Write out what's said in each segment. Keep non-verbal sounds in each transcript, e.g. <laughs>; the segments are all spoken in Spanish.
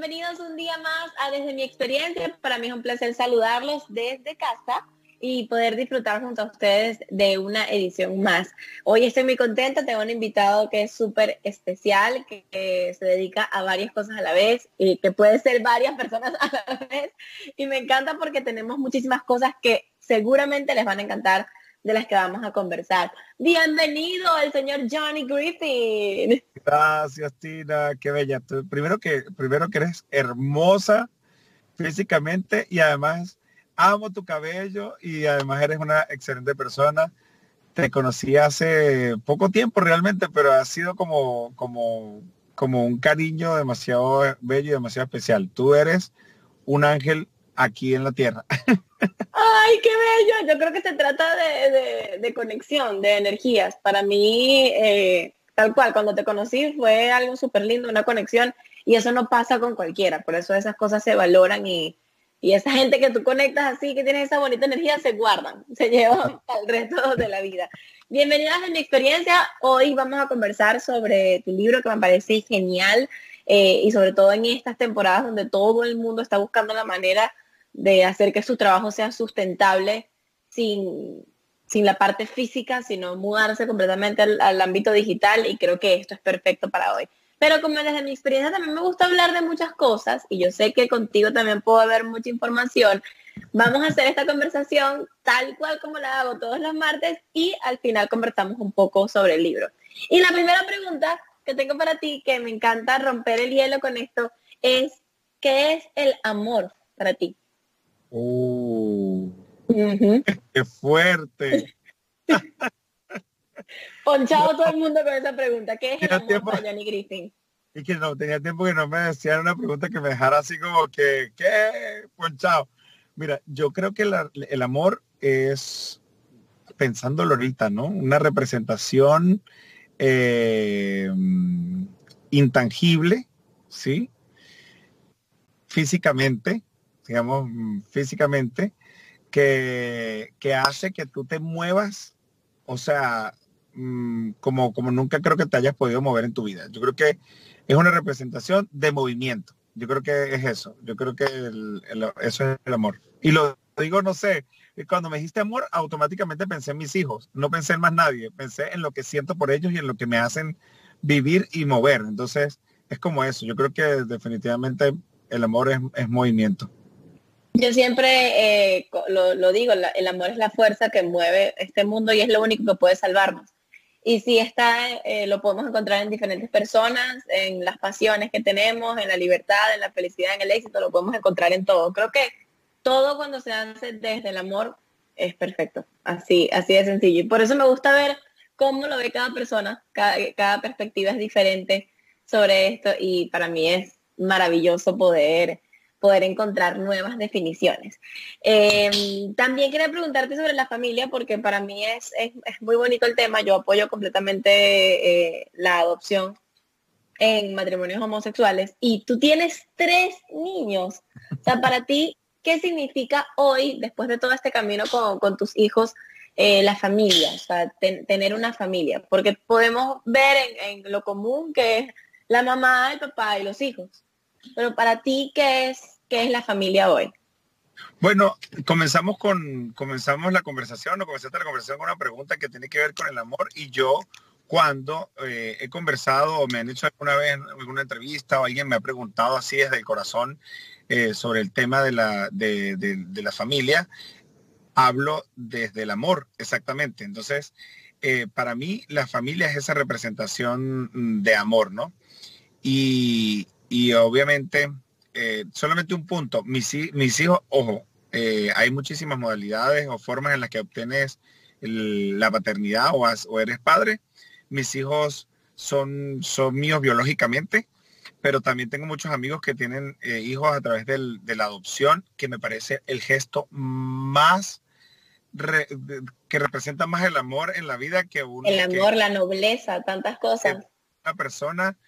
bienvenidos un día más a Desde mi experiencia. Para mí es un placer saludarlos desde casa y poder disfrutar junto a ustedes de una edición más. Hoy estoy muy contenta, tengo un invitado que es súper especial, que, se dedica a varias cosas a la vez y que puede ser varias personas a la vez. Y me encanta porque tenemos muchísimas cosas que seguramente les van a encantar de las que vamos a conversar. Bienvenido el señor Johnny Griffin. Gracias, Tina, qué bella. primero que primero que eres hermosa físicamente y además amo tu cabello y además eres una excelente persona. Te conocí hace poco tiempo realmente, pero ha sido como como como un cariño demasiado bello y demasiado especial. Tú eres un ángel aquí en la tierra. <laughs> Ay, qué bello. Yo creo que se trata de, conexión, de energías. Para mí, eh, tal cual, cuando te conocí fue algo súper lindo, una conexión, y eso no pasa con cualquiera. Por eso esas cosas se valoran y, y esa gente que tú conectas así, que tiene esa bonita energía, se guardan, <laughs> se llevan al resto de la vida. Bienvenidas a mi experiencia. Hoy vamos a conversar sobre tu libro que me parece genial eh, y sobre todo en estas temporadas donde todo el mundo está buscando la manera de hacer que su trabajo sea sustentable sin, sin la parte física, sino mudarse completamente al, ámbito digital y creo que esto es perfecto para hoy. Pero como desde mi experiencia también me gusta hablar de muchas cosas y yo sé que contigo también puedo haber mucha información, vamos a hacer esta conversación tal cual como la hago todos los martes y al final conversamos un poco sobre el libro. Y la primera pregunta que tengo para ti, que me encanta romper el hielo con esto, es ¿qué es el amor para ti? Uh, ¡Qué fuerte! <laughs> Ponchado todo el mundo con esa pregunta. ¿Qué es el amor Johnny Griffin? Y que no, tenía tiempo que no me decían una pregunta que me dejara así como que, ¿qué? Ponchado. Mira, yo creo que el amor es, pensándolo ahorita, ¿no? Una representación eh, intangible, ¿sí? Físicamente, digamos, físicamente, que, que hace que tú te muevas, o sea, mm, como, como nunca creo que te hayas podido mover en tu vida. Yo creo que es una representación de movimiento. Yo creo que es eso. Yo creo que eso es el amor. Y lo digo, no sé, cuando me dijiste amor, automáticamente pensé en mis hijos. No pensé en más nadie. Pensé en lo que siento por ellos y en lo que me hacen vivir y mover. Entonces, es como eso. Yo creo que definitivamente el amor es movimiento. Yo siempre eh, lo, digo, el amor es la fuerza que mueve este mundo y es lo único que puede salvarnos. Y si está, eh, lo podemos encontrar en diferentes personas, en las pasiones que tenemos, en la libertad, en la felicidad, en el éxito, lo podemos encontrar en todo. Creo que todo cuando se hace desde el amor es perfecto, así, así de sencillo. Y por eso me gusta ver cómo lo ve cada persona, cada, cada perspectiva es diferente sobre esto y para mí es maravilloso poder poder encontrar nuevas definiciones. Em, también quería preguntarte sobre la familia, porque para mí es, es, muy bonito el tema. Yo apoyo completamente eh, la adopción en matrimonios homosexuales y tú tienes tres niños. O sea, para ti, ¿qué significa hoy, después de todo este camino con, tus hijos, eh, la familia? O sea, tener una familia. Porque podemos ver en, en lo común que es la mamá, el papá y los hijos. Pero para ti, ¿qué es, qué es la familia hoy? Bueno, comenzamos con comenzamos la conversación, o comenzaste la conversación con una pregunta que tiene que ver con el amor y yo cuando eh, he conversado o me han hecho alguna vez alguna entrevista o alguien me ha preguntado así desde el corazón eh, sobre el tema de la, de, la familia, hablo desde el amor, exactamente. Entonces, eh, para mí la familia es esa representación de amor, ¿no? Y, y obviamente, eh, solamente un punto, mis, mis hijos, ojo, eh, hay muchísimas modalidades o formas en las que obtienes la paternidad o, o, eres padre. Mis hijos son, son míos biológicamente, pero también tengo muchos amigos que tienen eh, hijos a través de la adopción, que me parece el gesto más que representa más el amor en la vida que uno. El amor, la nobleza, tantas cosas. Una persona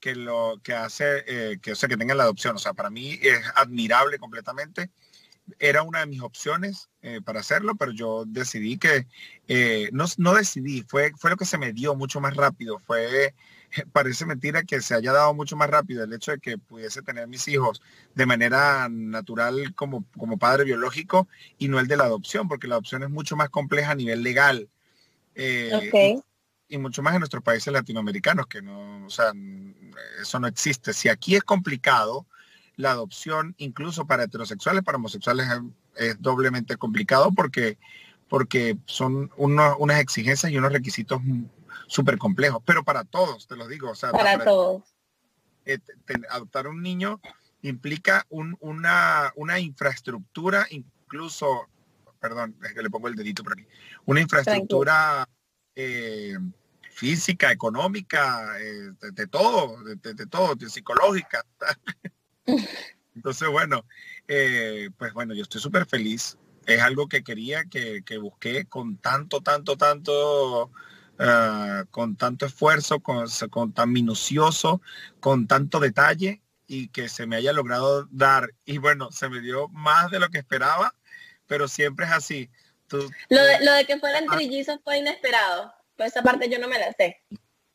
que, lo que hace eh, que, o sea, que tengan la adopción. O sea, para mí es admirable completamente. Era una de mis opciones eh, para hacerlo, pero yo decidí que, eh, no, no decidí, fue, fue lo que se me dio mucho más rápido. Fue <laughs> parece mentira que se haya dado mucho más rápido el hecho de que pudiese tener mis hijos de manera natural como, como padre biológico y no el de la adopción, porque la adopción es mucho más compleja a nivel legal. Y, mucho más en nuestros países latinoamericanos, que no, o sea, eso no existe. Si aquí es complicado, la adopción, incluso para heterosexuales, para homosexuales, es, doblemente complicado porque, porque son unas exigencias y unos requisitos súper complejos, pero para todos, te lo digo. O sea, para, todos. Eh, adoptar un niño implica una, una infraestructura, incluso, perdón, es que le pongo el dedito por aquí, una infraestructura eh, física, económica, eh, de, todo, de, todo, de psicológica. <laughs> Entonces, bueno, pues bueno, yo estoy súper feliz. Es algo que quería, que, que busqué con tanto, tanto, tanto Ah, con tanto esfuerzo, con, tan minucioso, con tanto detalle y que se me haya logrado dar. Y bueno, se me dio más de lo que esperaba, pero siempre es así. Lo, de, lo de que fueran ah. trillizos fue inesperado. Pues esa parte yo no me la sé.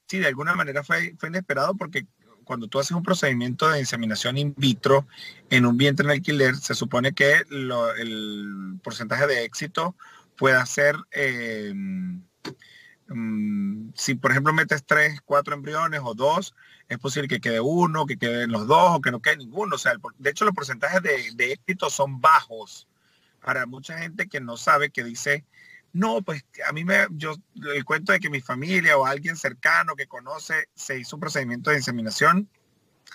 Sí, de alguna manera fue, fue inesperado porque cuando tú haces un procedimiento de inseminación in vitro en un vientre en alquiler, se supone que el porcentaje de éxito pueda ser eh, Mm, si por ejemplo metes tres, cuatro embriones o dos, es posible que quede uno, que queden los dos o que no quede ninguno. O sea, de hecho los porcentajes de, éxito son bajos para mucha gente que no sabe, que dice, no, pues a mí me, yo, el cuento de que mi familia o alguien cercano que conoce se hizo un procedimiento de inseminación,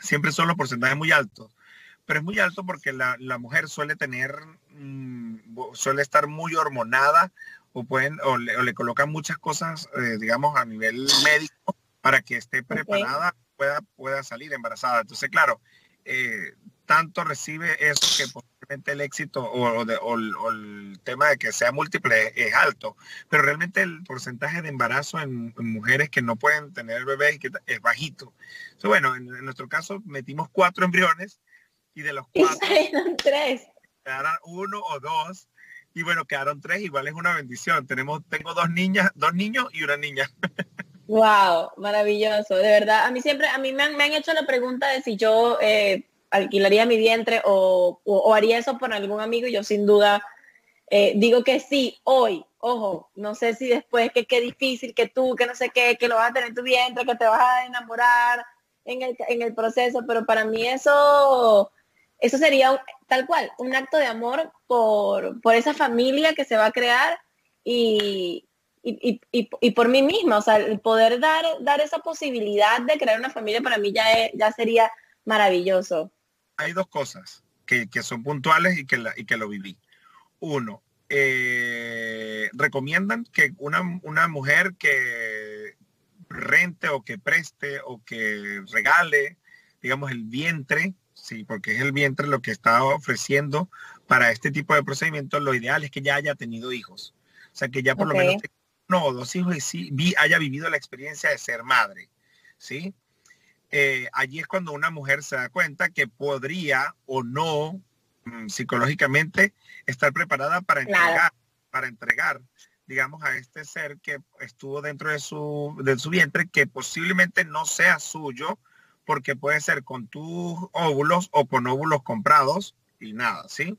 siempre son los porcentajes muy altos. Pero es muy alto porque la, mujer suele tener, mm, suele estar muy hormonada o pueden o le, colocan muchas cosas, eh, digamos, a nivel médico para que esté preparada, pueda, pueda salir embarazada. Entonces, claro, eh, tanto recibe eso que el éxito o, el tema de que sea múltiple es, alto, pero realmente el porcentaje de embarazo en, mujeres que no pueden tener bebés es bajito. Entonces, bueno, en, nuestro caso metimos cuatro embriones y de los cuatro... Y tres. uno o dos y bueno, quedaron tres, igual es una bendición. Tenemos, tengo dos niñas, dos niños y una niña. Wow, maravilloso, de verdad. A mí siempre, a mí me han, hecho la pregunta de si yo eh, alquilaría mi vientre o, haría eso por algún amigo y yo sin duda eh, digo que sí, hoy, ojo, no sé si después que qué difícil, que tú, que no sé qué, que lo vas a tener en tu vientre, que te vas a enamorar en el, en el proceso, pero para mí eso eso sería tal cual, un acto de amor por, por esa familia que se va a crear y, y, por mí misma. O sea, el poder dar, dar esa posibilidad de crear una familia para mí ya, ya sería maravilloso. Hay dos cosas que, son puntuales y que, la, y que lo viví. Uno, eh, recomiendan que una, una mujer que rente o que preste o que regale, digamos, el vientre sí, porque es el vientre lo que está ofreciendo para este tipo de procedimientos. Lo ideal es que ya haya tenido hijos. O sea, que ya por lo menos uno o dos hijos y sí, vi, haya vivido la experiencia de ser madre. ¿sí? Eh, allí es cuando una mujer se da cuenta que podría o no mm, psicológicamente estar preparada para entregar, para entregar, digamos, a este ser que estuvo dentro de su, de su vientre, que posiblemente no sea suyo, porque puede ser con tus óvulos o con óvulos comprados y nada, ¿sí?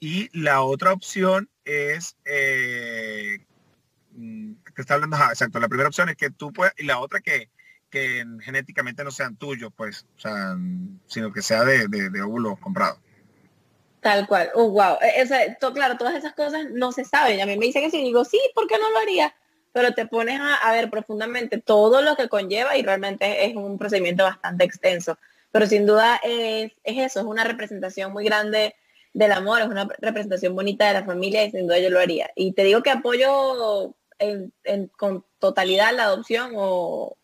Y la otra opción es, eh, mm, que está hablando, exacto, la primera opción es que tú puedes, y la otra que, que genéticamente no sean tuyos, pues, o sea, sino que sea de, de, óvulos comprados. Tal cual. Oh, wow. E, claro, todas esas cosas no se saben. A mí me dicen que sí, digo, sí, ¿por qué no lo haría? pero te pones a, ver profundamente todo lo que conlleva y realmente es un procedimiento bastante extenso. Pero sin duda es, eso, es una representación muy grande del amor, es una representación bonita de la familia y sin duda yo lo haría. Y te digo que apoyo con totalidad la adopción o,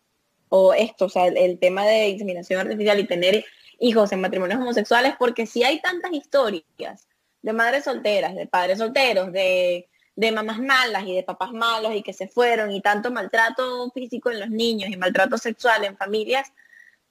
esto, o sea, el, tema de inseminación artificial y tener hijos en matrimonios homosexuales, porque si hay tantas historias de madres solteras, de padres solteros, de de mamás malas y de papás malos y que se fueron y tanto maltrato físico en los niños y maltrato sexual en familias,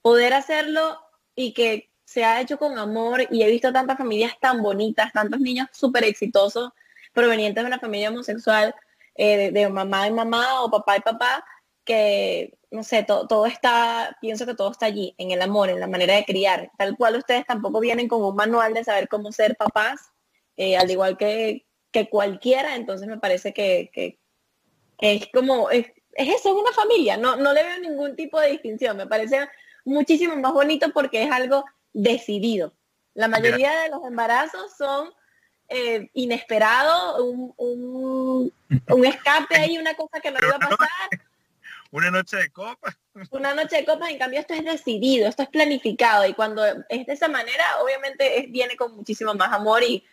poder hacerlo y que se ha hecho con amor y he visto tantas familias tan bonitas, tantos niños súper exitosos provenientes de una familia homosexual, eh, de, mamá y mamá o papá y papá, que no sé, todo, todo está, pienso que todo está allí, en el amor, en la manera de criar. Tal cual ustedes tampoco vienen con un manual de saber cómo ser papás, eh, al igual que, que, cualquiera, entonces me parece que, que, es como, es, es, eso, es una familia, no, no le veo ningún tipo de distinción, me parece muchísimo más bonito porque es algo decidido. La mayoría de los embarazos son eh, inesperados, un, un, un, escape ahí, una cosa que no iba a pasar. Una noche de copas. Una noche de copas, en cambio esto es decidido, esto es planificado y cuando es de esa manera, obviamente viene con muchísimo más amor y,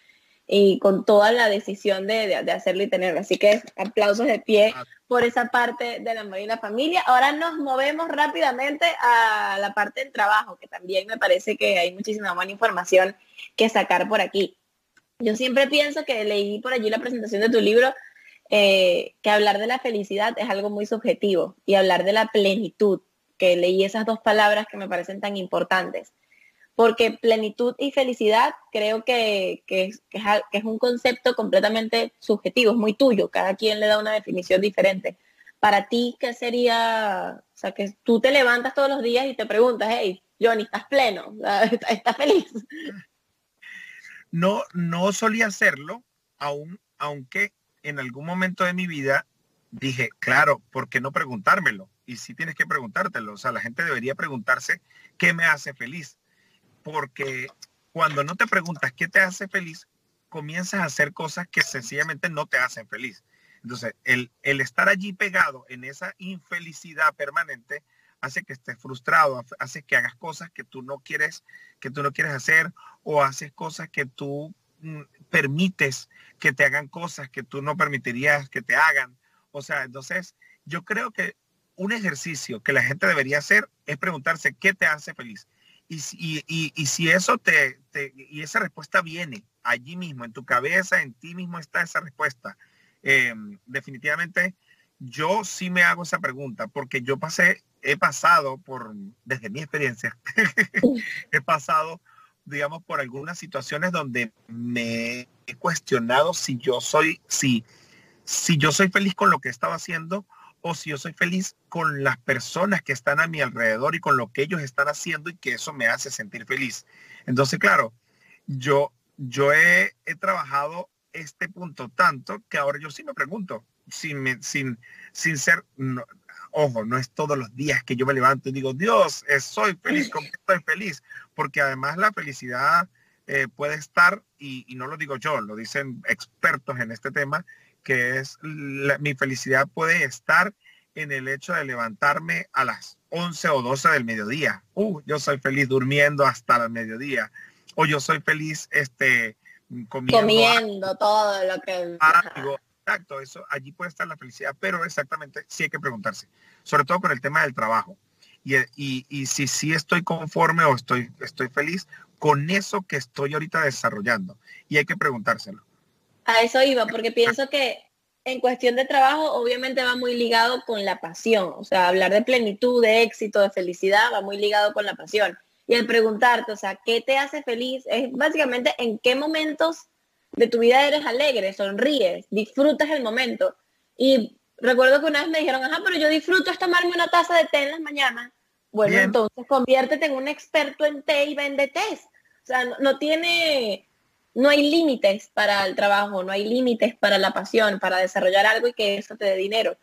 y con toda la decisión de, de, hacerlo y tenerlo. Así que aplausos de pie ah. por esa parte de la amor y la familia. Ahora nos movemos rápidamente a la parte del trabajo, que también me parece que hay muchísima buena información que sacar por aquí. Yo siempre pienso que leí por allí la presentación de tu libro, eh, que hablar de la felicidad es algo muy subjetivo y hablar de la plenitud, que leí esas dos palabras que me parecen tan importantes porque plenitud y felicidad creo que, es, un concepto completamente subjetivo, es muy tuyo, cada quien le da una definición diferente. Para ti, ¿qué sería? O sea, que tú te levantas todos los días y te preguntas, hey, Johnny, ¿estás pleno? <laughs> ¿Estás feliz? No, no solía hacerlo, aún, aunque en algún momento de mi vida dije, claro, ¿por qué no preguntármelo? Y sí tienes que preguntártelo. O sea, la gente debería preguntarse qué me hace feliz porque cuando no te preguntas qué te hace feliz, comienzas a hacer cosas que sencillamente no te hacen feliz. Entonces, el, el estar allí pegado en esa infelicidad permanente hace que estés frustrado, hace que hagas cosas que tú no quieres, que tú no quieres hacer, o haces cosas que tú permites que te hagan cosas que tú no permitirías que te hagan. O sea, entonces yo creo que un ejercicio que la gente debería hacer es preguntarse qué te hace feliz. Y, y, y, si eso te, y esa respuesta viene allí mismo, en tu cabeza, en ti mismo está esa respuesta. Em, definitivamente yo sí me hago esa pregunta porque yo pasé, he pasado por, desde mi experiencia, <laughs> he pasado, digamos, por algunas situaciones donde me he cuestionado si yo soy, si, si yo soy feliz con lo que estaba haciendo o si yo soy feliz con las personas que están a mi alrededor y con lo que ellos están haciendo y que eso me hace sentir feliz. Entonces, claro, yo, yo he, trabajado este punto tanto que ahora yo sí me pregunto, sin, sin, sin ser, ojo, no es todos los días que yo me levanto y digo, Dios, eh, soy feliz, ¿con estoy feliz? Porque además la felicidad eh, puede estar, y, y, no lo digo yo, lo dicen expertos en este tema, que es mi felicidad puede estar en el hecho de levantarme a las 11 o 12 del mediodía. Uh, yo soy feliz durmiendo hasta el mediodía. O yo soy feliz este, comiendo, comiendo todo lo que... Algo. Exacto, eso, allí puede estar la felicidad, pero exactamente sí hay que preguntarse, sobre todo con el tema del trabajo. Y, y, y si sí estoy conforme o estoy, estoy feliz con eso que estoy ahorita desarrollando. Y hay que preguntárselo. A eso iba, porque pienso que en cuestión de trabajo obviamente va muy ligado con la pasión. O sea, hablar de plenitud, de éxito, de felicidad va muy ligado con la pasión. Y el preguntarte, o sea, ¿qué te hace feliz? Es básicamente en qué momentos de tu vida eres alegre, sonríes, disfrutas el momento. Y recuerdo que una vez me dijeron, ajá, pero yo disfruto es tomarme una taza de té en las mañanas. Bueno, entonces conviértete en un experto en té y vende té. O sea, no tiene no hay límites para el trabajo, no hay límites para la pasión, para desarrollar algo y que eso te dé dinero.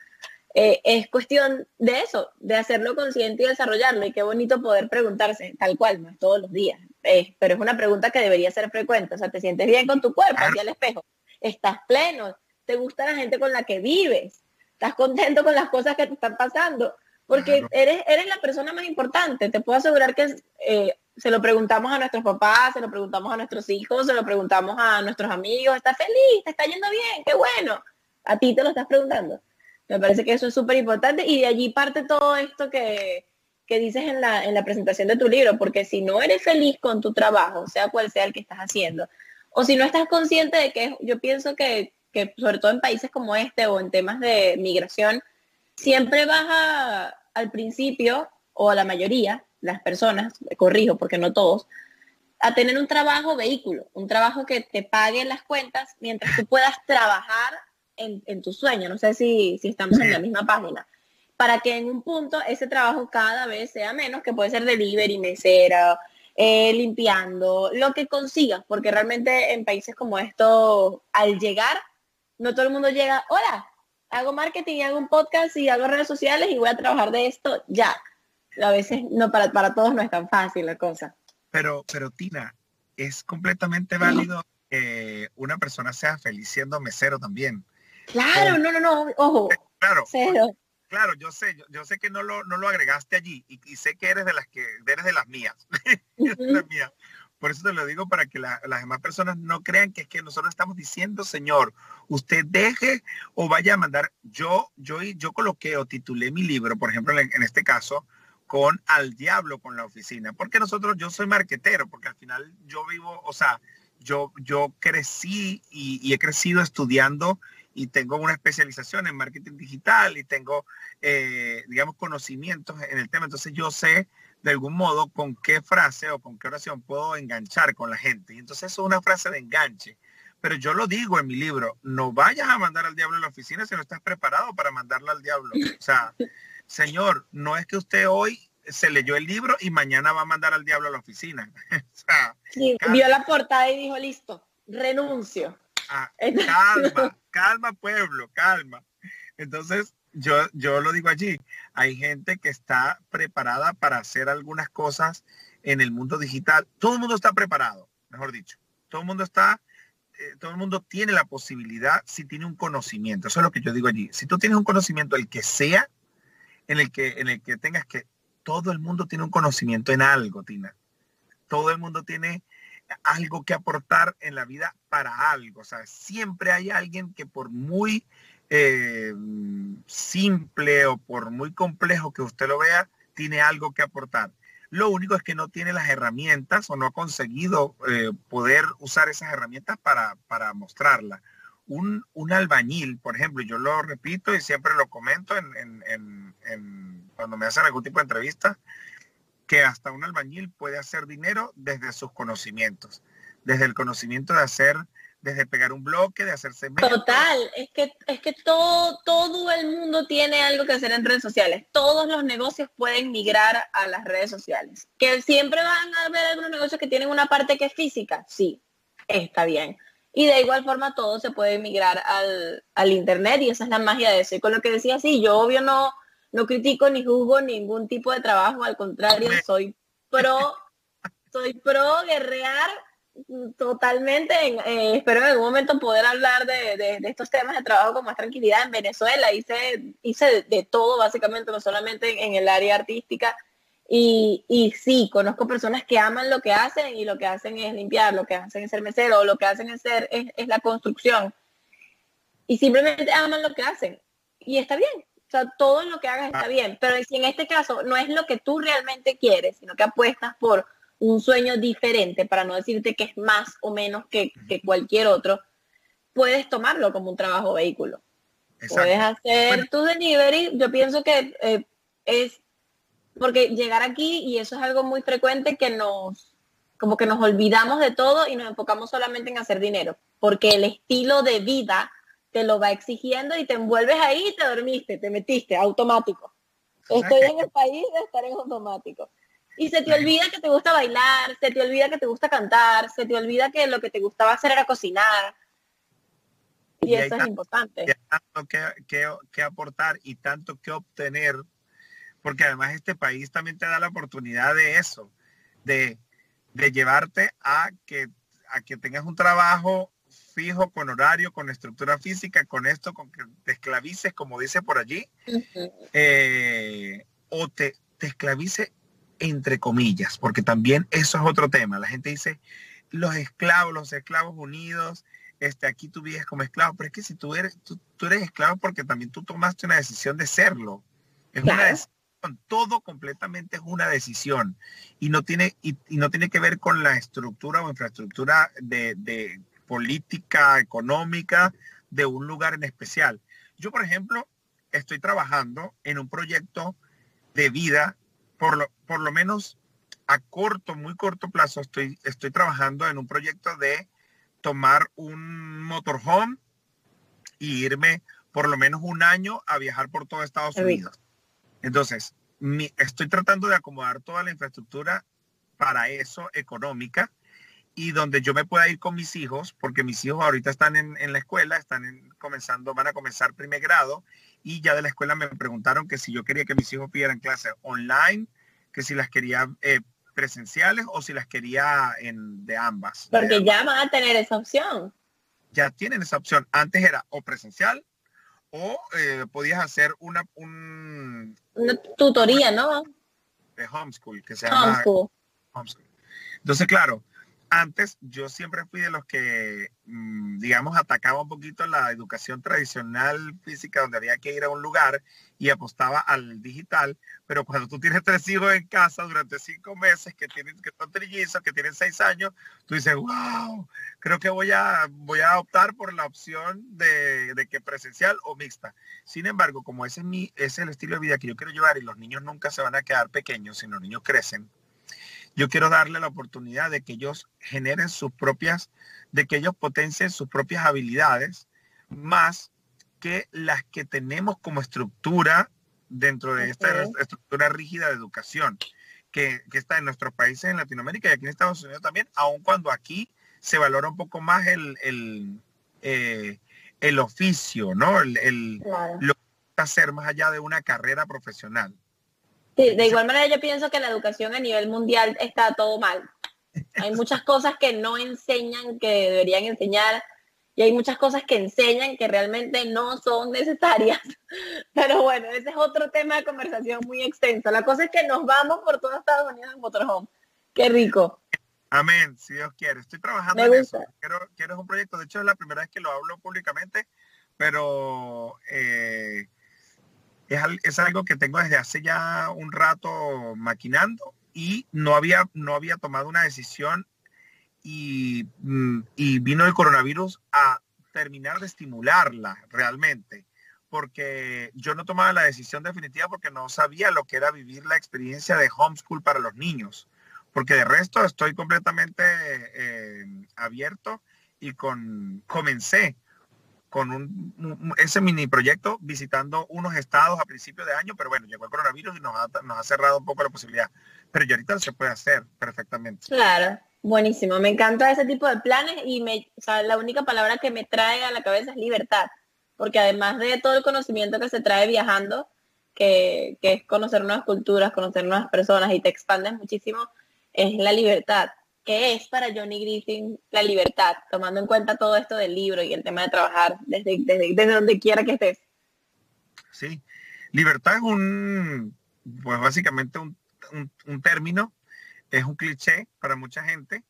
Eh, es cuestión de eso, de hacerlo consciente y desarrollarlo. Y qué bonito poder preguntarse, tal cual, no todos los días. Eh, pero es una pregunta que debería ser frecuente. O sea, ¿te sientes bien con tu cuerpo hacia el espejo? ¿Estás pleno? ¿Te gusta la gente con la que vives? ¿Estás contento con las cosas que te están pasando? Porque eres, eres la persona más importante. Te puedo asegurar que eh, se lo preguntamos a nuestros papás, se lo preguntamos a nuestros hijos, se lo preguntamos a nuestros amigos, ¿estás feliz? ¿Te está yendo bien? ¡Qué bueno! A ti te lo estás preguntando. Me parece que eso es súper importante y de allí parte todo esto que, que dices en la, en la presentación de tu libro, porque si no eres feliz con tu trabajo, sea cual sea el que estás haciendo, o si no estás consciente de que yo pienso que, que sobre todo en países como este o en temas de migración, siempre vas a, al principio o a la mayoría las personas, corrijo porque no todos, a tener un trabajo vehículo, un trabajo que te pague las cuentas mientras tú puedas trabajar en, tu sueño. No sé si, si estamos en la misma página. Para que en un punto ese trabajo cada vez sea menos, que puede ser delivery, mesera, eh, limpiando, lo que consigas, porque realmente en países como estos, al llegar, no todo el mundo llega, hola, hago marketing, hago un podcast y hago redes sociales y voy a trabajar de esto ya. A veces no para, para todos no es tan fácil la cosa. Pero, pero Tina, es completamente válido que una persona sea feliz siendo mesero también. Claro, no, no, no, ojo. Claro. Claro, yo sé, yo, sé que no lo, no lo agregaste allí y, sé que eres de las que eres de las mías. <laughs> Por eso te lo digo para que las demás personas no crean que es que nosotros estamos diciendo, Señor, usted deje o vaya a mandar. Yo, yo, yo coloqué o titulé mi libro, por ejemplo, en, este caso, con Al Diablo con la oficina. Porque nosotros, yo soy marquetero, porque al final yo vivo, o sea, yo, yo crecí y he crecido estudiando y tengo una especialización en marketing digital y tengo, eh, digamos, conocimientos en el tema. Entonces yo sé de algún modo con qué frase o con qué oración puedo enganchar con la gente. Y entonces eso es una frase de enganche. Pero yo lo digo en mi libro, no vayas a mandar al diablo en la oficina si no estás preparado para mandarla al diablo. O sea, <laughs> señor, no es que usted hoy se leyó el libro y mañana va a mandar al diablo a la oficina. <laughs> vio la portada y dijo, listo, renuncio. Ah, calma, calma pueblo, calma. Entonces, yo, yo lo digo allí, hay gente que está preparada para hacer algunas cosas en el mundo digital. Todo el mundo está preparado, mejor dicho. Todo el mundo está, eh, todo el mundo tiene la posibilidad si tiene un conocimiento. Eso es lo que yo digo allí. Si tú tienes un conocimiento, el que sea, en el que, en el que tengas que, todo el mundo tiene un conocimiento en algo, Tina. Todo el mundo tiene algo que aportar en la vida para algo. O sea, siempre hay alguien que por muy eh, simple o por muy complejo que usted lo vea, tiene algo que aportar. Lo único es que no tiene las herramientas o no ha conseguido eh, poder usar esas herramientas para, para mostrarla. Un, un, albañil, por ejemplo, yo lo repito y siempre lo comento en, cuando me hacen algún tipo de entrevista, que hasta un albañil puede hacer dinero desde sus conocimientos, desde el conocimiento de hacer, desde pegar un bloque, de hacerse Total, es que es que todo todo el mundo tiene algo que hacer en redes sociales. Todos los negocios pueden migrar a las redes sociales. Que siempre van a haber algunos negocios que tienen una parte que es física, sí, está bien. Y de igual forma todo se puede migrar al, al internet y esa es la magia de eso. Y con lo que decía, sí, yo obvio no, no critico ni juzgo ningún tipo de trabajo, al contrario, soy pro, soy pro guerrear totalmente. Eh, espero en algún momento poder hablar de, estos temas de trabajo con más tranquilidad en Venezuela. Hice, hice de, todo básicamente, no solamente en, el área artística. Y, y, sí, conozco personas que aman lo que hacen y lo que hacen es limpiar, lo que hacen es ser mesero, lo que hacen es ser es la construcción. Y simplemente aman lo que hacen. Y está bien, sea, todo lo que hagas está ah. bien, pero si en este caso no es lo que tú realmente quieres, sino que apuestas por un sueño diferente, para no decirte que es más o menos que, cualquier otro, puedes tomarlo como un trabajo vehículo. Puedes hacer tu delivery. Yo pienso que eh, es porque llegar aquí, y eso es algo muy frecuente, que nos, como que nos olvidamos de todo y nos enfocamos solamente en hacer dinero, porque el estilo de vida te lo va exigiendo y te envuelves ahí y te dormiste, te metiste, automático. Estoy en el país de estar en automático. Y se te olvida que te gusta bailar, se te olvida que te gusta cantar, se te olvida que lo que te gustaba hacer era cocinar. Y, eso es importante. Tanto que, que, aportar y tanto que obtener, porque además este país también te da la oportunidad de eso, de, de llevarte a que, a que tengas un trabajo fijo, con horario, con estructura física, con esto, con que te esclavices, como dice por allí, eh, o te, te esclavice entre comillas, porque también eso es otro tema. La gente dice, los esclavos, los esclavos unidos, este, aquí tú vives como esclavo, pero es que si tú eres, tú, eres esclavo porque también tú tomaste una decisión de serlo. Es una decisión, todo completamente es una decisión y no tiene, y, no tiene que ver con la estructura o infraestructura de, política, económica de un lugar en especial. Yo, por ejemplo, estoy trabajando en un proyecto de vida, por lo, por lo menos a corto, muy corto plazo, estoy, estoy trabajando en un proyecto de tomar un motorhome y irme por lo menos un año a viajar por todo Estados Unidos. Entonces, estoy tratando de acomodar toda la infraestructura para eso económica y donde yo me pueda ir con mis hijos, porque mis hijos ahorita están en, la escuela, están comenzando, van a comenzar primer grado y ya de la escuela me preguntaron que si yo quería que mis hijos pidieran clases online, que si las quería eh, presenciales o si las quería en, de ambas. Porque ya van a tener esa opción. Ya tienen esa opción. Antes era o presencial o eh, podías hacer una, un, una tutoría, ¿no? De homeschool, que se llama homeschool. Entonces, claro, antes yo siempre fui de los que, mm, digamos, atacaba un poquito la educación tradicional física donde había que ir a un lugar y apostaba al digital, pero cuando tú tienes tres hijos en casa durante cinco meses que tienen que son trillizos, que tienen seis años, tú dices, wow, creo que voy a, voy a optar por la opción de, de que presencial o mixta. Sin embargo, como ese es, mi, ese es el estilo de vida que yo quiero llevar y los niños nunca se van a quedar pequeños, sino los niños crecen, yo quiero darle la oportunidad de que ellos generen sus propias, de que ellos potencien sus propias habilidades, más que las que tenemos como estructura dentro de esta estructura rígida de educación que, está en nuestros países en Latinoamérica y aquí en Estados Unidos también, aun cuando aquí se valora un poco más el, el, eh, oficio, ¿no? El, lo que hacer más allá de una carrera profesional. Sí, de igual manera yo pienso que la educación a nivel mundial está todo mal. Hay muchas cosas que no enseñan que deberían enseñar y hay muchas cosas que enseñan que realmente no son necesarias. <laughs> Pero bueno, ese es otro tema de conversación muy extenso. La cosa es que nos vamos por todo Estados Unidos en motorhome. Qué rico. Amén, si Dios quiere. Estoy trabajando en eso. Quiero, quiero un proyecto. De hecho, es la primera vez que lo hablo públicamente, pero eh, es, algo que tengo desde hace ya un rato maquinando y no había, no había tomado una decisión y, mm, y vino el coronavirus a terminar de estimularla realmente porque yo no tomaba la decisión definitiva porque no sabía lo que era vivir la experiencia de homeschool para los niños. Porque de resto estoy completamente eh, abierto y con, comencé con un, ese mini proyecto visitando unos estados a principios de año, pero bueno, llegó el coronavirus y nos ha, nos ha cerrado un poco la posibilidad. Pero ya ahorita se puede hacer perfectamente. Claro, buenísimo. Me encanta ese tipo de planes y me, o sea, la única palabra que me trae a la cabeza es libertad, porque además de todo el conocimiento que se trae viajando, que, que es conocer nuevas culturas, conocer nuevas personas y te expandes muchísimo, es la libertad. ¿Qué es para Johnny Griffin la libertad, tomando en cuenta todo esto del libro y el tema de trabajar desde, desde, donde quiera que estés? Sí, libertad es un, pues básicamente un, término, es un cliché para mucha gente,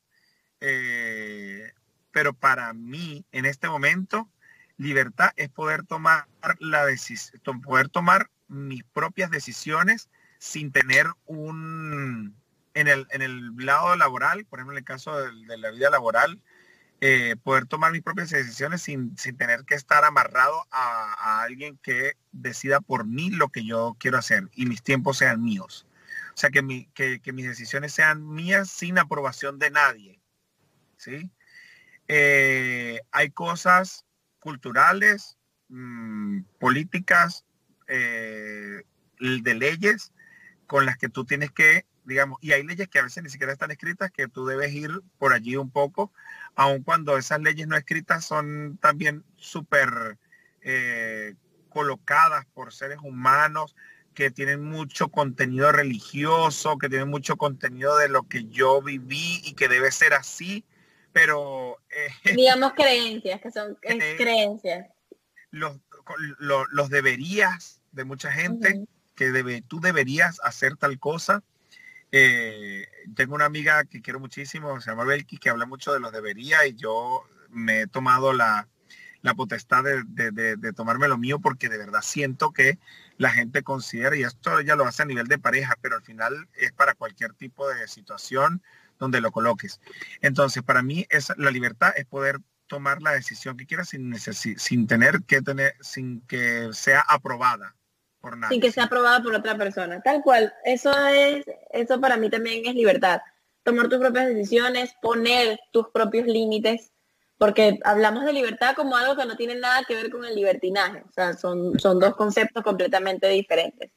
eh, pero para mí en este momento, libertad es poder tomar la decisión, poder tomar mis propias decisiones sin tener un, en el, en el lado laboral, por ejemplo, en el caso de, la vida laboral, eh, poder tomar mis propias decisiones sin, tener que estar amarrado a, alguien que decida por mí lo que yo quiero hacer y mis tiempos sean míos. O sea, que, mi, que, mis decisiones sean mías sin aprobación de nadie. ¿sí? Eh, hay cosas culturales, mm, políticas, eh, de leyes con las que tú tienes que digamos, y hay leyes que a veces ni siquiera están escritas, que tú debes ir por allí un poco, aun cuando esas leyes no escritas son también súper eh, colocadas por seres humanos que tienen mucho contenido religioso, que tienen mucho contenido de lo que yo viví y que debe ser así, pero... Eh, <laughs> digamos creencias, que son eh, creencias. Los, los, deberías de mucha gente, que debe, tú deberías hacer tal cosa, eh, tengo una amiga que quiero muchísimo, se llama Belki, que habla mucho de los debería y yo me he tomado la, potestad de, tomarme lo mío porque de verdad siento que la gente considera, y esto ya lo hace a nivel de pareja, pero al final es para cualquier tipo de situación donde lo coloques. Entonces, para mí es, la libertad es poder tomar la decisión que quieras sin, sin tener que tener, sin que sea aprobada sin que sea aprobada por otra persona. Tal cual. Eso es, eso para mí también es libertad. Tomar tus propias decisiones, poner tus propios límites, porque hablamos de libertad como algo que no tiene nada que ver con el libertinaje. O sea, son, son dos conceptos completamente diferentes.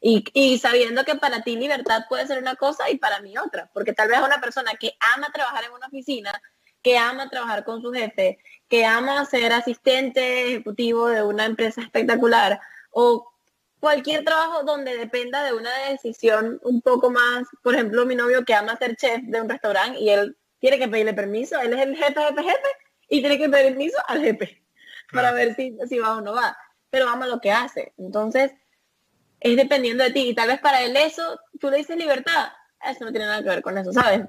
Y, y, sabiendo que para ti libertad puede ser una cosa y para mí otra, porque tal vez una persona que ama trabajar en una oficina, que ama trabajar con su jefe, que ama ser asistente ejecutivo de una empresa espectacular o cualquier trabajo donde dependa de una decisión un poco más, por ejemplo, mi novio que ama ser chef de un restaurante y él tiene que pedirle permiso, él es el jefe, jefe, jefe, y tiene que pedir permiso al jefe para ver si, si va o no va, pero ama lo que hace. Entonces, es dependiendo de ti. Y tal vez para él eso, tú le dices libertad, eso no tiene nada que ver con eso, ¿sabes?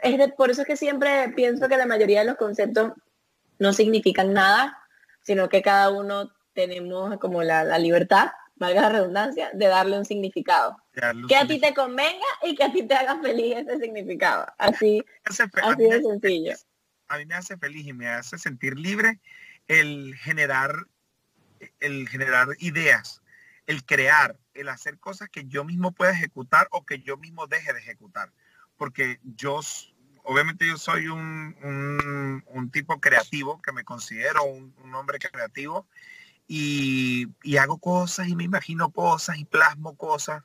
Es por eso es que siempre pienso que la mayoría de los conceptos no significan nada, sino que cada uno tenemos como la libertad valga la redundancia, de darle un significado. Que a ti te convenga y que a ti te haga feliz ese significado. Así, así de sencillo. A mí me hace feliz y me hace sentir libre el generar, el generar ideas, el crear, el hacer cosas que yo mismo pueda ejecutar o que yo mismo deje de ejecutar. Porque yo, obviamente yo soy un, un, tipo creativo, que me considero un, un hombre creativo y, hago cosas y me imagino cosas y plasmo cosas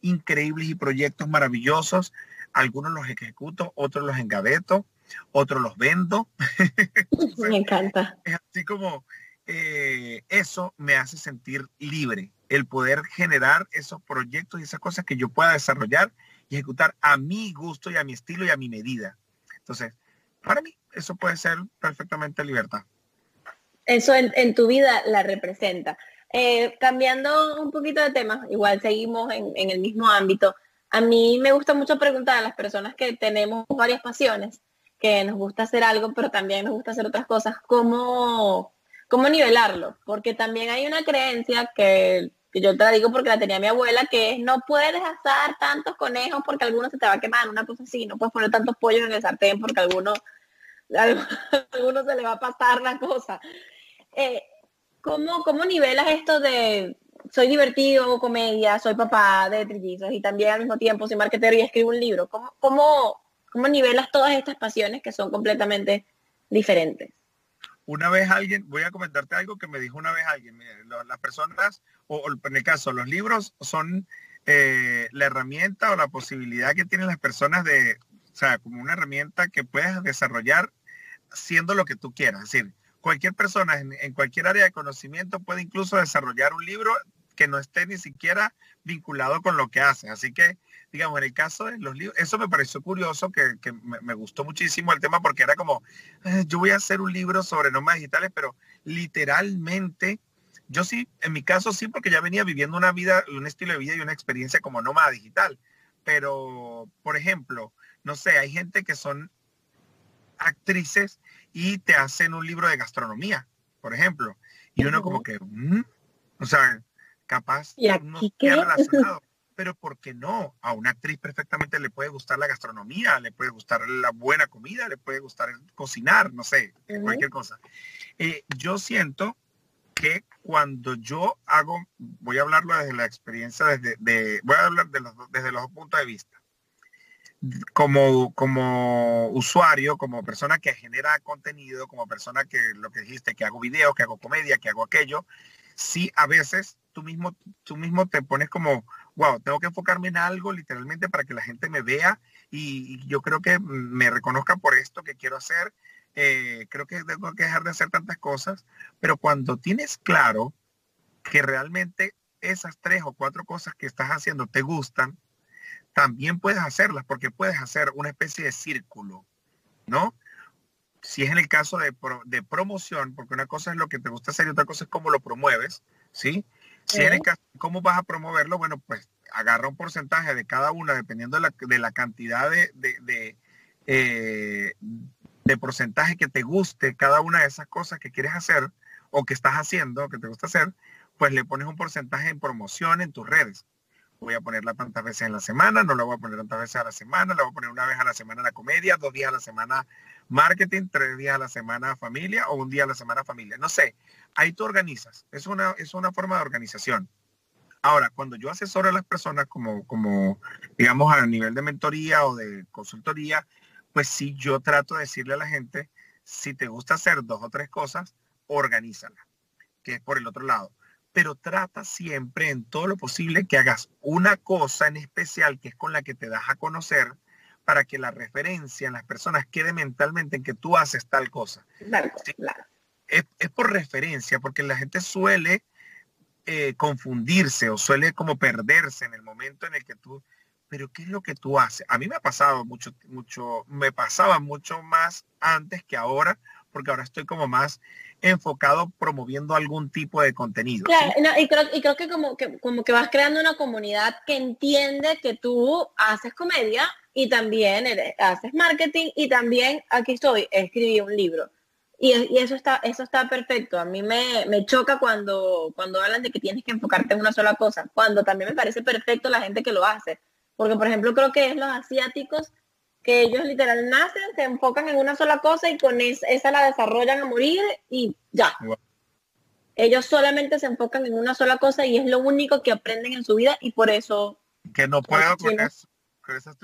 increíbles y proyectos maravillosos. Algunos los ejecuto, otros los engaveto, otros los vendo. <laughs> me encanta. Es así como eh, eso me hace sentir libre, el poder generar esos proyectos y esas cosas que yo pueda desarrollar y ejecutar a mi gusto y a mi estilo y a mi medida. Entonces, para mí eso puede ser perfectamente libertad eso en, tu vida la representa. Eh, cambiando un poquito de tema, igual seguimos en, el mismo ámbito. A mí me gusta mucho preguntar a las personas que tenemos varias pasiones, que nos gusta hacer algo, pero también nos gusta hacer otras cosas, cómo, cómo nivelarlo. Porque también hay una creencia que, yo te la digo porque la tenía mi abuela, que es no puedes asar tantos conejos porque algunos se te va a quemar, una cosa así, no puedes poner tantos pollos en el sartén porque algunos <laughs> alguno se le va a pasar la cosa. Eh, ¿cómo, ¿cómo, nivelas esto de soy divertido, comedia, soy papá de trillizos y también al mismo tiempo soy marketero y escribo un libro? ¿Cómo, cómo, cómo nivelas todas estas pasiones que son completamente diferentes? Una vez alguien, voy a comentarte algo que me dijo una vez alguien, las personas, o, en el caso, los libros son eh, la herramienta o la posibilidad que tienen las personas de, o sea, como una herramienta que puedes desarrollar siendo lo que tú quieras. Decir, cualquier persona en, cualquier área de conocimiento puede incluso desarrollar un libro que no esté ni siquiera vinculado con lo que hace. Así que, digamos, en el caso de los libros, eso me pareció curioso, que, me, gustó muchísimo el tema porque era como, eh, yo voy a hacer un libro sobre nómadas digitales, pero literalmente, yo sí, en mi caso sí, porque ya venía viviendo una vida, un estilo de vida y una experiencia como nómada digital. Pero, por ejemplo, no sé, hay gente que son actrices y te hacen un libro de gastronomía, por ejemplo. Y uno como que, mm", o sea, capaz no relacionado. <laughs> Pero ¿por qué no? A una actriz perfectamente le puede gustar la gastronomía, le puede gustar la buena comida, le puede gustar cocinar, no sé, cualquier cosa. Eh, yo siento que cuando yo hago, voy a hablarlo desde la experiencia, desde, de, voy a hablar de los, desde los dos puntos de vista como, como usuario, como persona que genera contenido, como persona que lo que dijiste, que hago videos, que hago comedia, que hago aquello, sí a veces tú mismo, tú mismo te pones como, wow, tengo que enfocarme en algo literalmente para que la gente me vea y, yo creo que me reconozca por esto que quiero hacer. Eh, creo que tengo que dejar de hacer tantas cosas, pero cuando tienes claro que realmente esas tres o cuatro cosas que estás haciendo te gustan, también puedes hacerlas porque puedes hacer una especie de círculo, ¿no? Si es en el caso de, de promoción, porque una cosa es lo que te gusta hacer y otra cosa es cómo lo promueves, ¿sí? Si es en el caso cómo vas a promoverlo, bueno, pues agarra un porcentaje de cada una dependiendo de la, de la cantidad de, de, de, eh, de porcentaje que te guste cada una de esas cosas que quieres hacer o que estás haciendo, que te gusta hacer, pues le pones un porcentaje en promoción en tus redes voy a ponerla tantas veces en la semana, no la voy a poner tantas veces a la semana, la voy a poner una vez a la semana la comedia, dos días a la semana marketing, tres días a la semana familia o un día a la semana familia. No sé, ahí tú organizas. Es una, es una forma de organización. Ahora, cuando yo asesoro a las personas como, como, digamos, a nivel de mentoría o de consultoría, pues sí, yo trato de decirle a la gente, si te gusta hacer dos o tres cosas, organízala, que es por el otro lado pero trata siempre en todo lo posible que hagas una cosa en especial que es con la que te das a conocer para que la referencia en las personas quede mentalmente en que tú haces tal cosa. Es, por referencia, porque la gente suele eh, confundirse o suele como perderse en el momento en el que tú, pero ¿qué es lo que tú haces? A mí me ha pasado mucho, mucho, me pasaba mucho más antes que ahora, porque ahora estoy como más enfocado promoviendo algún tipo de contenido. Claro, y, creo, que como, que como que vas creando una comunidad que entiende que tú haces comedia y también haces marketing y también aquí estoy, escribí un libro. Y, eso está eso está perfecto. A mí me, me, choca cuando, cuando hablan de que tienes que enfocarte en una sola cosa, cuando también me parece perfecto la gente que lo hace. Porque, por ejemplo, creo que es los asiáticos que ellos literal nacen, se enfocan en una sola cosa y con esa la desarrollan a morir y ya. Ellos solamente se enfocan en una sola cosa y es lo único que aprenden en su vida y por eso... Que no puedo con, eso,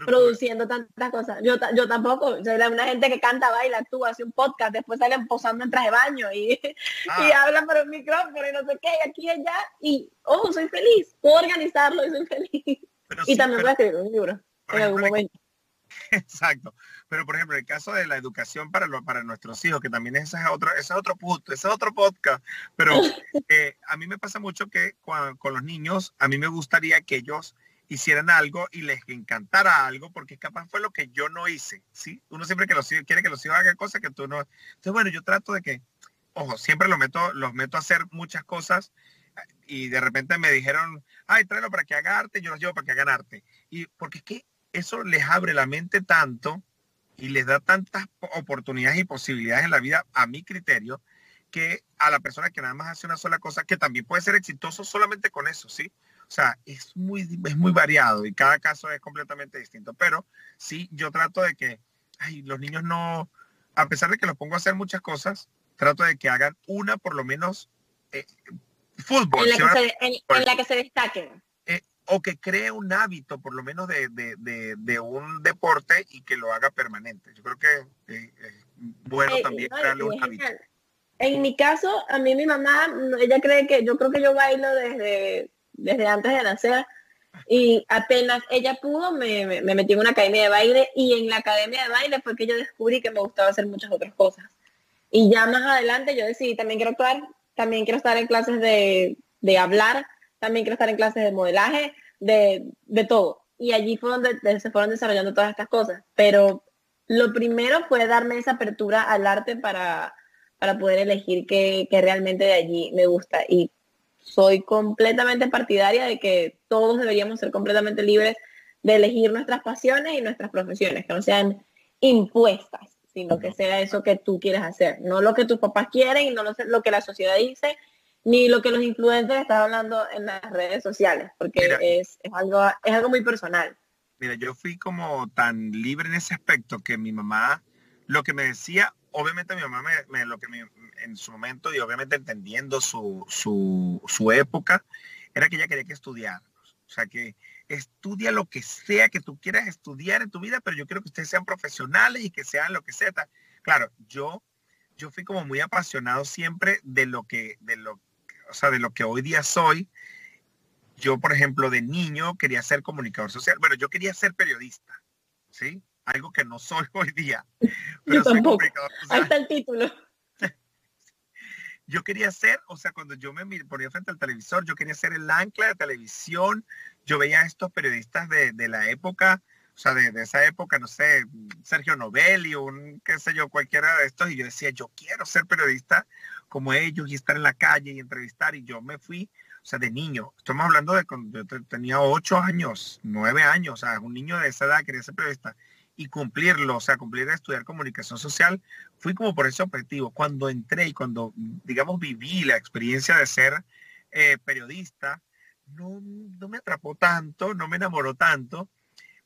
Produciendo tantas cosas. Yo, yo tampoco. Soy una gente que canta, baila, actúa, hace un podcast, después salen posando en traje de baño y, y ah. hablan por un micrófono y no sé qué, aquí y allá. Y, oh, soy feliz. Puedo organizarlo y soy feliz. y también voy a escribir un libro en algún momento. <laughs> Exacto. Pero por ejemplo, el caso de la educación para, para nuestros hijos, que también ese es otro, ese es otro punto, ese es otro podcast. Pero <laughs> eh, a mí me pasa mucho que con los niños, a mí me gustaría que ellos hicieran algo y les encantara algo, porque capaz fue lo que yo no hice, ¿sí? Uno siempre que los quiere que los hijos hagan cosas que tú no. Entonces, bueno, yo trato de que, ojo, siempre los meto, los meto a hacer muchas cosas y de repente me dijeron, ay, tráelo para que haga arte, yo los llevo para que hagan arte. Y porque es que eso les abre la mente tanto y les da tantas oportunidades y posibilidades en la vida, a mi criterio, que a la persona que nada más hace una sola cosa, que también puede ser exitoso solamente con eso, ¿sí? O sea, es muy, es muy variado y cada caso es completamente distinto. Pero sí, yo trato de que ay, los niños no, a pesar de que los pongo a hacer muchas cosas, trato de que hagan una por lo menos eh, fútbol. En la, que se, en la que se destaquen o que cree un hábito, por lo menos de, un deporte y que lo haga permanente. Yo creo que es bueno eh, también crearle un hábito. En mi caso, a mí mi mamá, ella cree que yo creo que yo bailo desde, desde antes de nacer y apenas ella pudo, me, me, metí en una academia de baile y en la academia de baile fue que yo descubrí que me gustaba hacer muchas otras cosas. Y ya más adelante yo decidí, también quiero actuar, también quiero estar en clases de, de hablar, también quiero estar en clases de modelaje, de, de todo. Y allí fue donde se fueron desarrollando todas estas cosas. Pero lo primero fue darme esa apertura al arte para, para poder elegir qué, realmente de allí me gusta. Y soy completamente partidaria de que todos deberíamos ser completamente libres de elegir nuestras pasiones y nuestras profesiones, que no sean impuestas, sino que sea eso que tú quieres hacer, no lo que tus papás quieren y no lo, lo que la sociedad dice ni lo que los influencers están hablando en las redes sociales, porque es, algo, es algo muy personal. Mira, yo fui como tan libre en ese aspecto que mi mamá, lo que me decía, obviamente mi mamá me, lo que en su momento y obviamente entendiendo su, su, su época, era que ella quería que estudiara. O sea, que estudia lo que sea que tú quieras estudiar en tu vida, pero yo quiero que ustedes sean profesionales y que sean lo que sea. Claro, yo, yo fui como muy apasionado siempre de lo que, de lo o sea, de lo que hoy día soy. Yo, por ejemplo, de niño quería ser comunicador social. Bueno, yo quería ser periodista, ¿sí? Algo que no soy <laughs> hoy día. Pero yo tampoco. Ahí está el título. yo quería ser, o sea, cuando yo me ponía frente al televisor, yo quería ser el ancla de televisión. Yo veía a estos periodistas de, de la época, o sea, de, de, esa época, no sé, Sergio Novelli, un, qué sé yo, cualquiera de estos, y yo decía, yo quiero ser periodista como ellos y estar en la calle y entrevistar. Y yo me fui, o sea, de niño. Estamos hablando de cuando yo tenía ocho años, nueve años, o sea, un niño de esa edad quería ser periodista y cumplirlo, o sea, cumplir estudiar comunicación social, fui como por ese objetivo. Cuando entré y cuando, digamos, viví la experiencia de ser eh, periodista, no, no me atrapó tanto, no me enamoró tanto,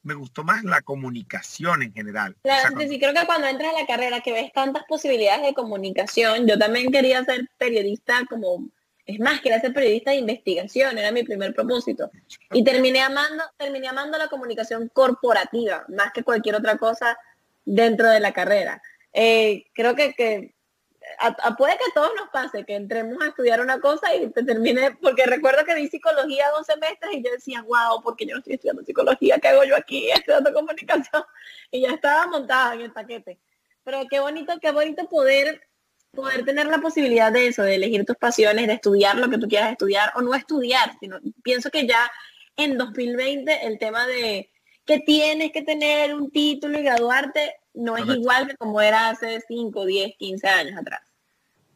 me gustó más la comunicación en general. Claro, sí, creo que cuando entras a la carrera que ves tantas posibilidades de comunicación, yo también quería ser periodista como, es más, quería ser periodista de investigación, era mi primer propósito. Y terminé amando, terminé amando la comunicación corporativa, más que cualquier otra cosa dentro de la carrera. Eh, creo que, que puede que a todos nos pase, que entremos a estudiar una cosa y te termine, porque recuerdo que di psicología dos semestres y yo decía, wow, porque yo no estoy estudiando psicología, ¿qué hago yo aquí? <laughs> Estudiando comunicación. Y ya estaba montada en el paquete. Pero qué bonito, qué bonito poder poder tener la posibilidad de eso, de elegir tus pasiones, de estudiar lo que tú quieras estudiar o no estudiar, sino pienso que ya en 2020 el tema de que tienes que tener un título y graduarte no es igual que como era hace 5, 10, 15 años atrás.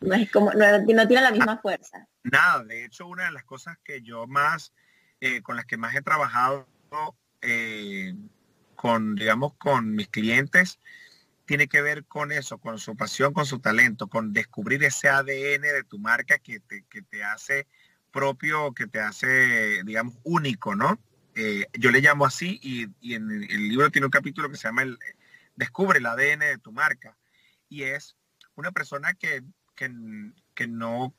No es como, no, tiene la misma fuerza. Nada, de hecho una de las cosas que yo más, eh, con las que más he trabajado eh, con, digamos, con mis clientes, tiene que ver con eso, con su pasión, con su talento, con descubrir ese ADN de tu marca que te, que te hace propio, que te hace, digamos, único, ¿no? Eh, yo le llamo así y, en el libro tiene un capítulo que se llama el, Descubre el ADN de tu marca. Y es una persona que, que, no,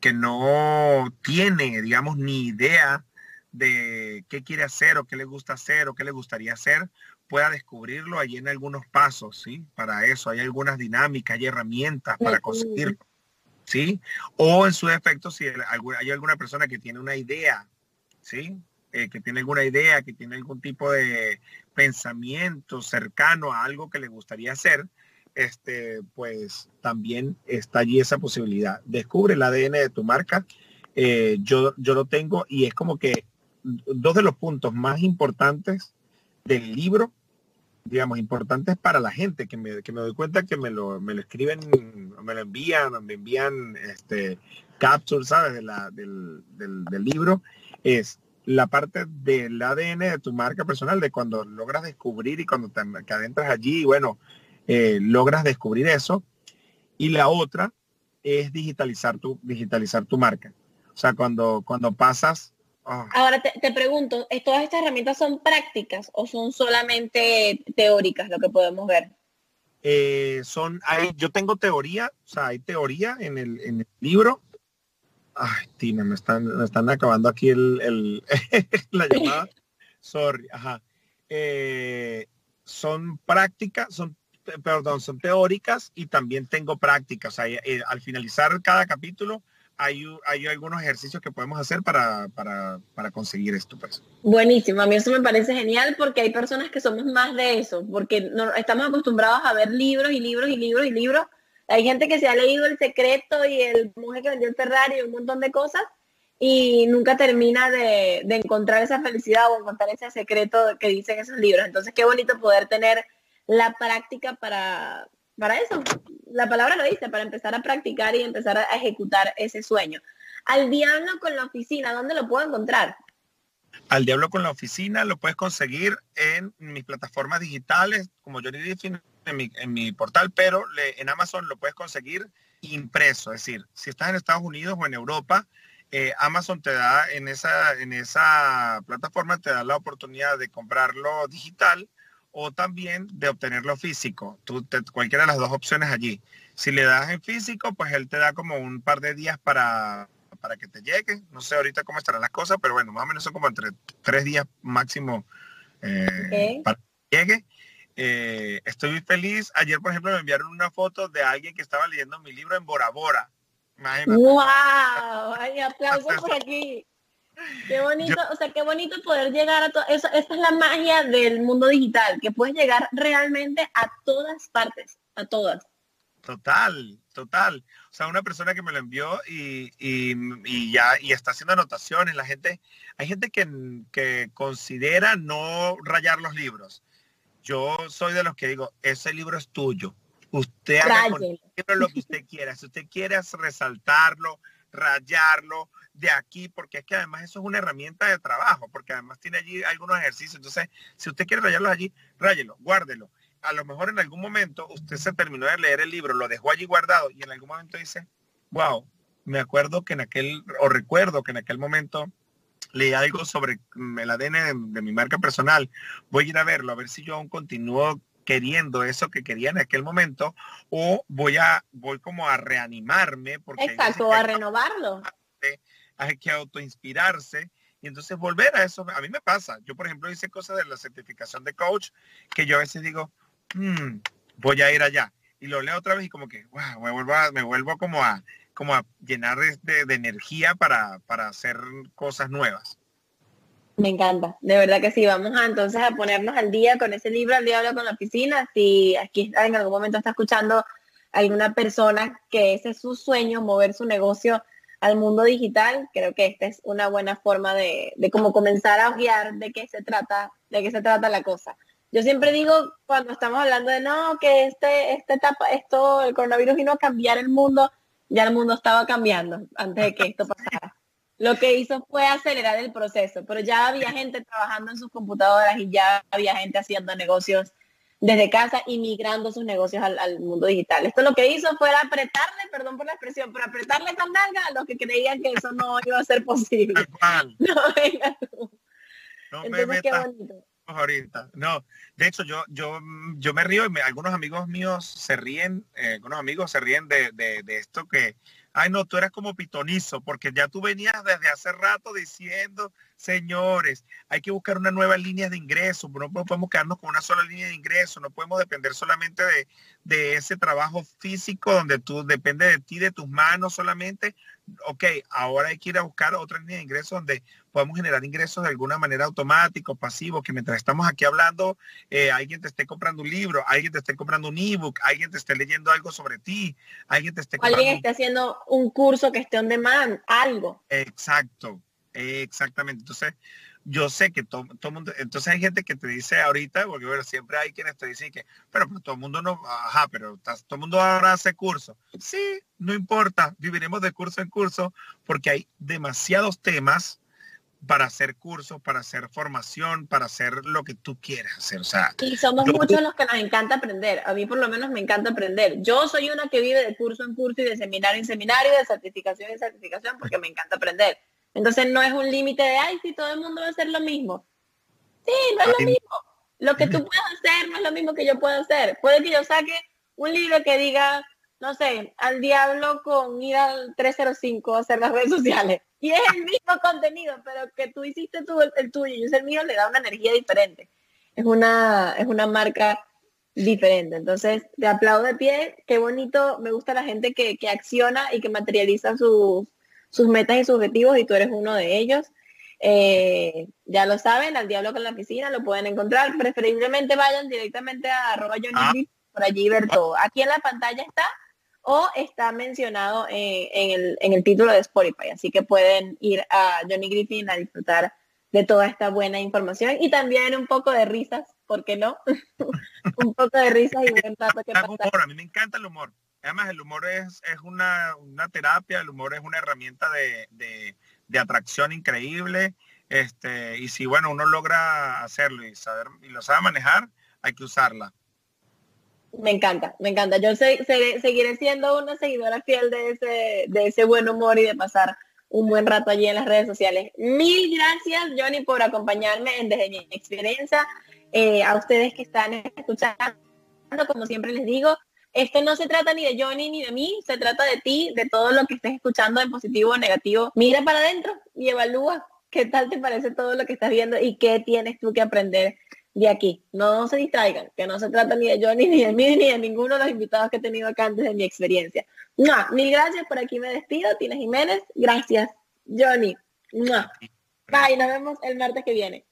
que no tiene, digamos, ni idea de qué quiere hacer o qué le gusta hacer o qué le gustaría hacer, pueda descubrirlo allí en algunos pasos, ¿sí? Para eso hay algunas dinámicas, hay herramientas para conseguirlo, ¿sí? O en su defecto, si hay alguna persona que tiene una idea, ¿sí? Eh, que tiene alguna idea, que tiene algún tipo de pensamiento cercano a algo que le gustaría hacer, este, pues también está allí esa posibilidad. Descubre el ADN de tu marca. Eh, yo, yo lo tengo y es como que dos de los puntos más importantes del libro digamos, importantes para la gente, que me, que me doy cuenta que me lo, me lo escriben, me lo envían, me envían este, ¿sabes? Del, del, libro, es la parte del ADN de tu marca personal, de cuando logras descubrir y cuando te, adentras allí, bueno, eh, logras descubrir eso. Y la otra es digitalizar tu, digitalizar tu marca. O sea, cuando, cuando pasas Ah. Ahora te, pregunto, ¿todas estas herramientas son prácticas o son solamente teóricas lo que podemos ver? Eh, son, hay, yo tengo teoría, o sea, hay teoría en el, libro. Ay, Tina, me están, me están acabando aquí el, <laughs> la llamada. Sorry, ajá. Eh, son prácticas, son, perdón, son teóricas y también tengo prácticas. O eh, al finalizar cada capítulo hay, hay algunos ejercicios que podemos hacer para, conseguir esto. Pues. Buenísimo, a mí eso me parece genial porque hay personas que somos más de eso, porque no, estamos acostumbrados a ver libros y libros y libros y libros. Hay gente que se ha leído El Secreto y El Mujer que vendió el Ferrari y un montón de cosas y nunca termina de, de encontrar esa felicidad o encontrar ese secreto que dicen esos libros. Entonces, qué bonito poder tener la práctica para, para eso, la palabra lo dice, para empezar a practicar y empezar a ejecutar ese sueño. Al diablo con la oficina, ¿dónde lo puedo encontrar? Al diablo con la oficina lo puedes conseguir en mis plataformas digitales, como yo Diffin, en mi, en mi portal, pero en Amazon lo puedes conseguir impreso. Es decir, si estás en Estados Unidos o en Europa, eh, Amazon te da en esa, en esa plataforma, te da la oportunidad de comprarlo digital o también de obtenerlo físico. Tú, cualquiera de las dos opciones allí. Si le das en físico, pues él te da como un par de días para, para que te llegue. No sé ahorita cómo estarán las cosas, pero bueno, más o menos son como entre tres días máximo eh, para que llegue. Eh, estoy muy feliz. Ayer, por ejemplo, me enviaron una foto de alguien que estaba leyendo mi libro en Bora Bora. ¡Wow! ¡Ay, aplausos por aquí! Qué bonito, o sea, qué bonito poder llegar a todo. Esa es la magia del mundo digital, que puedes llegar realmente a todas partes, a todas. Total, total. O sea, una persona que me lo envió y, ya y está haciendo anotaciones. La gente, hay gente que, que considera no rayar los libros. Yo soy de los que digo, ese libro es tuyo. Usted haga con el libro lo que usted <laughs> quiera. Si usted quiere resaltarlo, rayarlo, de aquí, porque es que además eso es una herramienta de trabajo, porque además tiene allí algunos ejercicios. Entonces, si usted quiere rayarlos allí, ráyelo, guárdelo. A lo mejor en algún momento usted se terminó de leer el libro, lo dejó allí guardado y en algún momento dice, wow, me acuerdo que en aquel, o recuerdo que en aquel momento leí algo sobre el ADN de, mi marca personal. Voy a ir a verlo, a ver si yo aún continúo queriendo eso que quería en aquel momento o voy a voy como a reanimarme porque exacto a renovarlo hay que autoinspirarse y entonces volver a eso. A mí me pasa. Yo, por ejemplo, hice cosas de la certificación de coach que yo a veces digo, hmm, voy a ir allá. y lo leo otra vez y como que, wow, me vuelvo, a, me vuelvo como a, como a llenar de, de energía para, para hacer cosas nuevas. Me encanta, de verdad que sí. Vamos a entonces a ponernos al día con ese libro, al diablo con la oficina. Si aquí en algún momento está escuchando alguna persona que ese es su sueño, mover su negocio al mundo digital, creo que esta es una buena forma de, de cómo comenzar a guiar de qué se trata, de qué se trata la cosa. Yo siempre digo cuando estamos hablando de no, que este, esta etapa, esto, el coronavirus vino a cambiar el mundo, ya el mundo estaba cambiando antes de que esto pasara lo que hizo fue acelerar el proceso, pero ya había gente trabajando en sus computadoras y ya había gente haciendo negocios desde casa y migrando sus negocios al, mundo digital. Esto lo que hizo fue apretarle, perdón por la expresión, pero apretarle con nalga a los que creían que eso no iba a ser posible. <laughs> No, venga tú. No me qué bonito. Ahorita. No, de hecho yo, yo, yo me río y algunos amigos míos se ríen, eh, algunos amigos se ríen de, de, de esto que ay no, tú eres como pitonizo, porque ya tú venías desde hace rato diciendo, señores, hay que buscar una nueva línea de ingreso, no podemos quedarnos con una sola línea de ingreso, no podemos depender solamente de, de ese trabajo físico donde tú depende de ti, de tus manos solamente, ok, ahora hay que ir a buscar otra línea de ingresos donde podemos generar ingresos de alguna manera automático, pasivo, que mientras estamos aquí hablando, eh, alguien te esté comprando un libro, alguien te esté comprando un ebook, alguien te esté leyendo algo sobre ti, alguien te esté Alguien esté haciendo un curso que esté on demand, algo. Exacto, exactamente. Entonces, yo sé que todo, todo mundo, entonces hay gente que te dice ahorita, porque bueno, siempre hay quienes te dicen que, pero, todo el mundo no, ajá, pero todo el mundo ahora hace curso. Sí, no importa, viviremos de curso en curso porque hay demasiados temas para hacer cursos, para hacer formación, para hacer lo que tú quieras hacer. O sea, y somos muchos los que nos encanta aprender. A mí por lo menos me encanta aprender. Yo soy una que vive de curso en curso y de seminario en seminario, de certificación en certificación, porque me encanta aprender. Entonces no es un límite de, ay, si todo el mundo va a hacer lo mismo. Sí, no es lo mismo. Lo que tú <laughs> puedes hacer no es lo mismo que yo puedo hacer. Puede que yo saque un libro que diga, no sé, al diablo con ir al 305 a hacer las redes sociales. Y es el mismo contenido, pero que tú hiciste tú el, tuyo y yo hice el mío, le da una energía diferente. Es una, es una marca diferente. Entonces, te aplaudo de pie. Qué bonito. Me gusta la gente que, que acciona y que materializa sus sus metas y sus objetivos y tú eres uno de ellos. Eh, ya lo saben, al diablo con la piscina lo pueden encontrar. Preferiblemente vayan directamente a arroba Johnny ah. por allí ver todo. Aquí en la pantalla está o está mencionado en, el, en el título de Spotify. Así que pueden ir a Johnny Griffin a disfrutar de toda esta buena información y también un poco de risas, ¿por qué no? <laughs> un poco de risas y buen rato que A mí me encanta el humor. Además, el humor es, es una, terapia, el humor es una herramienta de, atracción increíble. Este, y si bueno, uno logra hacerlo y saber y lo sabe manejar, hay que usarla. Me encanta, me encanta. Yo seguiré siendo una seguidora fiel de ese, de ese buen humor y de pasar un buen rato allí en las redes sociales. Mil gracias, Johnny, por acompañarme en Desde mi experiencia. Eh, a ustedes que están escuchando, como siempre les digo, esto no se trata ni de Johnny ni de mí, se trata de ti, de todo lo que estés escuchando en positivo o negativo. Mira para adentro y evalúa qué tal te parece todo lo que estás viendo y qué tienes tú que aprender de aquí. No se distraigan, que no se trata ni de Johnny, <laughs> ni de mí, ni de ninguno de los invitados que he tenido acá antes de mi experiencia. No, mil gracias, por aquí me despido. Tina Jiménez, gracias. Johnny. Bye, nos vemos el martes que viene.